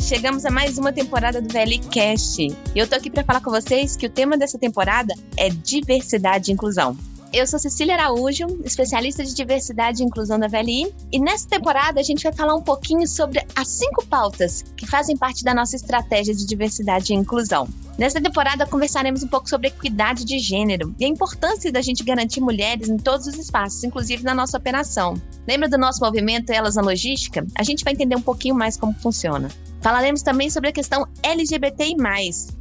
chegamos a mais uma temporada do VLI Cast. E eu tô aqui para falar com vocês que o tema dessa temporada é diversidade e inclusão. Eu sou Cecília Araújo, especialista de diversidade e inclusão da VLI, e nessa temporada a gente vai falar um pouquinho sobre as cinco pautas que fazem parte da nossa estratégia de diversidade e inclusão. Nessa temporada conversaremos um pouco sobre equidade de gênero e a importância da gente garantir mulheres em todos os espaços, inclusive na nossa operação. Lembra do nosso movimento Elas na Logística? A gente vai entender um pouquinho mais como funciona. Falaremos também sobre a questão LGBTI+,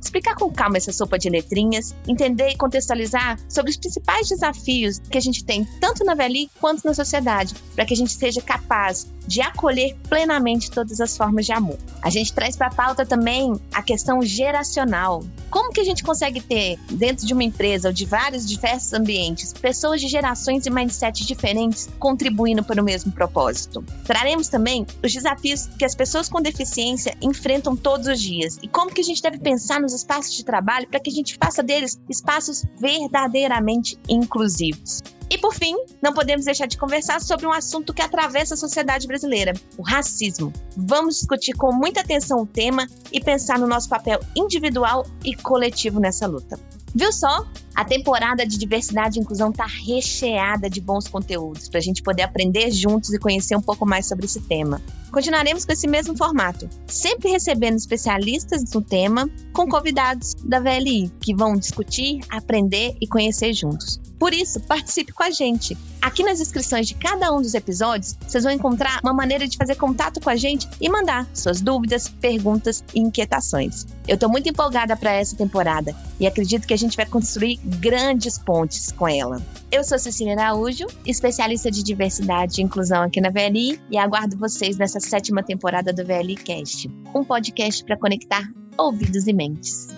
explicar com calma essa sopa de letrinhas, entender e contextualizar sobre os principais desafios que a gente tem tanto na VLI quanto na sociedade, para que a gente seja capaz de acolher plenamente todas as formas de amor. A gente traz para a pauta também a questão geracional. Como que a gente consegue ter, dentro de uma empresa ou de vários diversos ambientes, pessoas de gerações e mindsets diferentes contribuindo para o mesmo propósito? Traremos também os desafios que as pessoas com deficiência enfrentam todos os dias e como que a gente deve pensar nos espaços de trabalho para que a gente faça deles espaços verdadeiramente inclusivos. E por fim, não podemos deixar de conversar sobre um assunto que atravessa a sociedade brasileira: o racismo. Vamos discutir com muita atenção o tema e pensar no nosso papel individual e coletivo nessa luta. Viu só? A temporada de diversidade e inclusão está recheada de bons conteúdos para a gente poder aprender juntos e conhecer um pouco mais sobre esse tema. Continuaremos com esse mesmo formato, sempre recebendo especialistas no tema com convidados da VLI que vão discutir, aprender e conhecer juntos. Por isso, participe com a gente. Aqui nas descrições de cada um dos episódios, vocês vão encontrar uma maneira de fazer contato com a gente e mandar suas dúvidas, perguntas e inquietações. Eu estou muito empolgada para essa temporada e acredito que a gente vai construir grandes pontes com ela. Eu sou Cecília Araújo, especialista de diversidade e inclusão aqui na VLI e aguardo vocês nessa sétima temporada do VLI Cast, um podcast para conectar ouvidos e mentes.